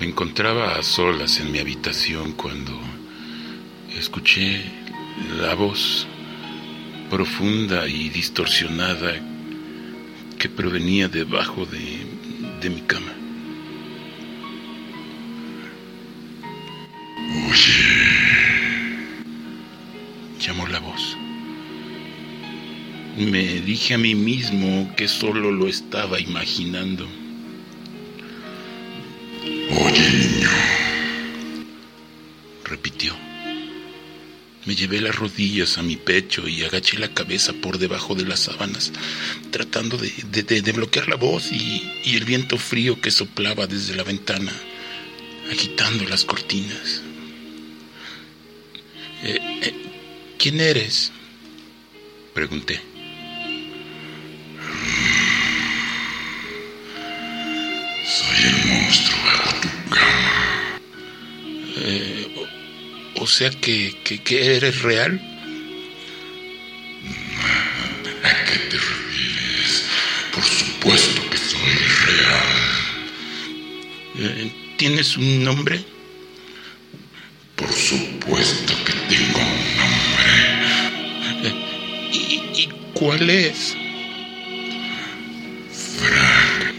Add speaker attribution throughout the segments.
Speaker 1: Me encontraba a solas en mi habitación cuando escuché la voz profunda y distorsionada que provenía debajo de, de mi cama.
Speaker 2: Oye,
Speaker 1: Llamó la voz. Me dije a mí mismo que solo lo estaba imaginando.
Speaker 2: Niño,
Speaker 1: repitió. Me llevé las rodillas a mi pecho y agaché la cabeza por debajo de las sábanas, tratando de, de- de- de bloquear la voz y, y el viento frío que soplaba desde la ventana, agitando las cortinas. Eh, eh, ¿Quién eres? Pregunté.
Speaker 2: soy el monstruo
Speaker 1: sea que, que, que eres real.
Speaker 2: ¿A qué te refieres? Por supuesto que soy real.
Speaker 1: Eh, ¿Tienes un nombre?
Speaker 2: Por supuesto que tengo un nombre.
Speaker 1: ¿Y, y cuál es?
Speaker 2: Frank.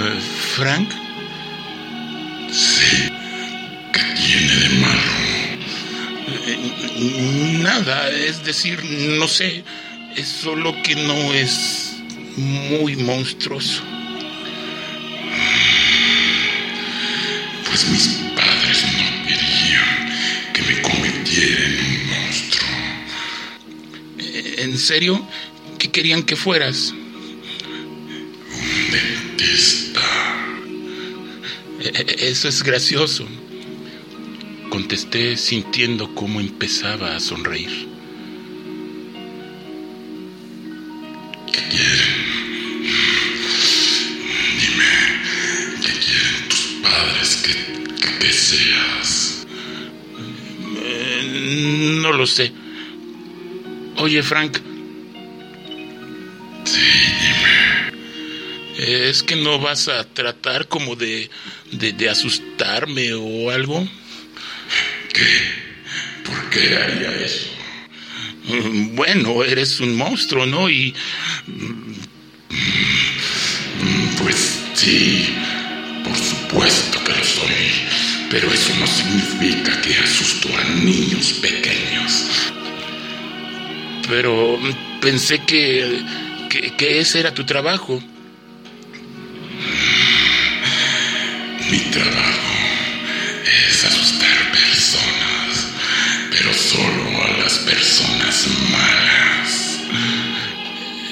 Speaker 1: Eh, ¿Frank? Nada, es decir, no sé. Es solo que no es muy monstruoso.
Speaker 2: Pues mis padres no querían que me convirtiera en un monstruo.
Speaker 1: ¿En serio? ¿Qué querían que fueras?
Speaker 2: Un dentista.
Speaker 1: Eh, eh, Eso es gracioso. Contesté sintiendo cómo empezaba a sonreír.
Speaker 2: ¿Qué quieren? Dime, ¿qué quieren tus padres que, que, que seas?
Speaker 1: Eh, No lo sé. Oye, Frank,
Speaker 2: Sí, dime.
Speaker 1: ¿es que no vas a tratar como de, de, de asustarme o algo?
Speaker 2: ¿Por qué haría eso?
Speaker 1: Bueno, eres un monstruo, ¿no? Y
Speaker 2: Pues sí, por supuesto que lo soy. Pero eso no significa que asusto a niños pequeños.
Speaker 1: pero pensé que, que, que ese era tu trabajo.
Speaker 2: Mi trabajo es pero solo a las personas malas.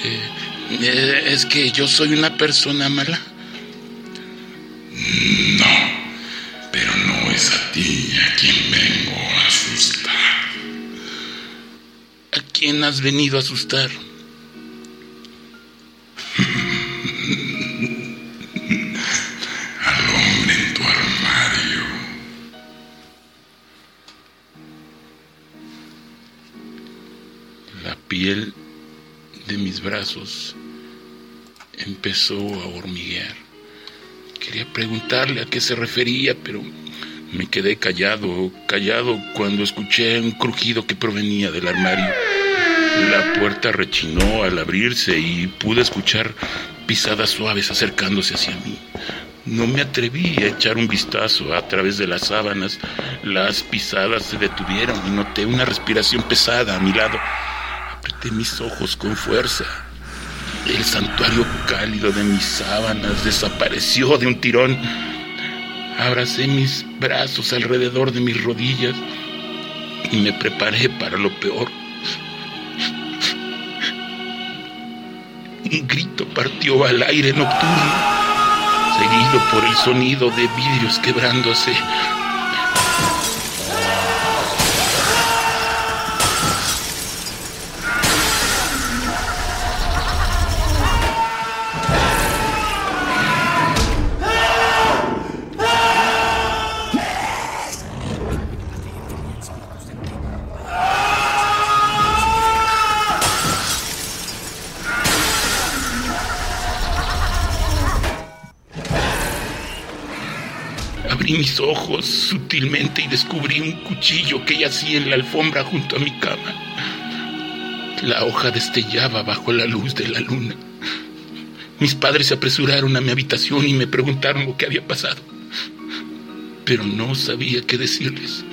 Speaker 1: Eh, Es que yo soy una persona mala.
Speaker 2: No, pero no es a ti a quien vengo a asustar.
Speaker 1: ¿A quién has venido a asustar? La piel de mis brazos empezó a hormiguear. Quería preguntarle a qué se refería, pero me quedé callado, callado cuando escuché un crujido que provenía del armario. La puerta rechinó al abrirse y pude escuchar pisadas suaves acercándose hacia mí. No me atreví a echar un vistazo a través de las sábanas. Las pisadas se detuvieron y noté una respiración pesada a mi lado. Mis ojos con fuerza. El santuario cálido de mis sábanas desapareció de un tirón. Abracé mis brazos alrededor de mis rodillas y me preparé para lo peor. Un grito partió al aire nocturno, seguido por el sonido de vidrios quebrándose. Abrí mis ojos sutilmente y descubrí un cuchillo que yacía en la alfombra junto a mi cama. La hoja destellaba bajo la luz de la luna. Mis padres se apresuraron a mi habitación y me preguntaron lo que había pasado. Pero no sabía qué decirles.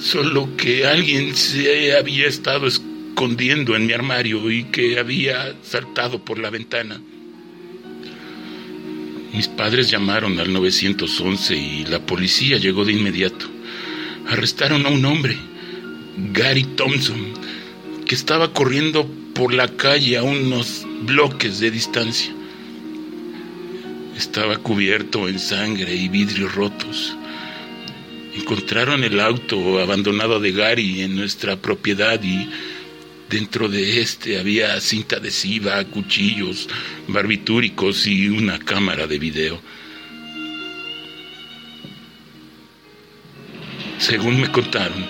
Speaker 1: Solo que alguien se había estado escondiendo en mi armario y que había saltado por la ventana. Mis padres llamaron al 911 y la policía llegó de inmediato. Arrestaron a un hombre, Gary Thompson, que estaba corriendo por la calle a unos bloques de distancia. Estaba cubierto en sangre y vidrios rotos. Encontraron el auto abandonado de Gary en nuestra propiedad y dentro de este había cinta adhesiva, cuchillos, barbitúricos y una cámara de video. Según me contaron,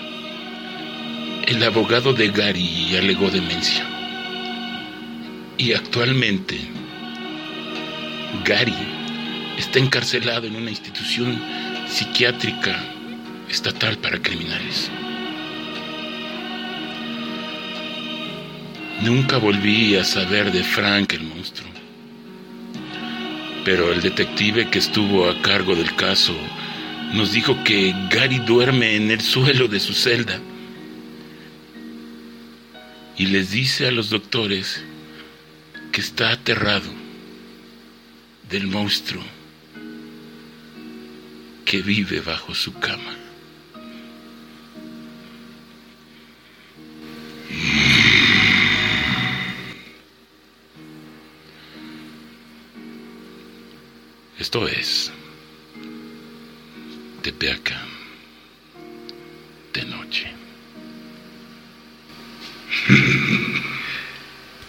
Speaker 1: el abogado de Gary alegó demencia. Y actualmente, Gary está encarcelado en una institución psiquiátrica estatal para criminales. Nunca volví a saber de Frank el monstruo. Pero el detective que estuvo a cargo del caso nos dijo que Gary duerme en el suelo de su celda y les dice a los doctores que está aterrado del monstruo que vive bajo su cama. Esto es Tepeaca de noche.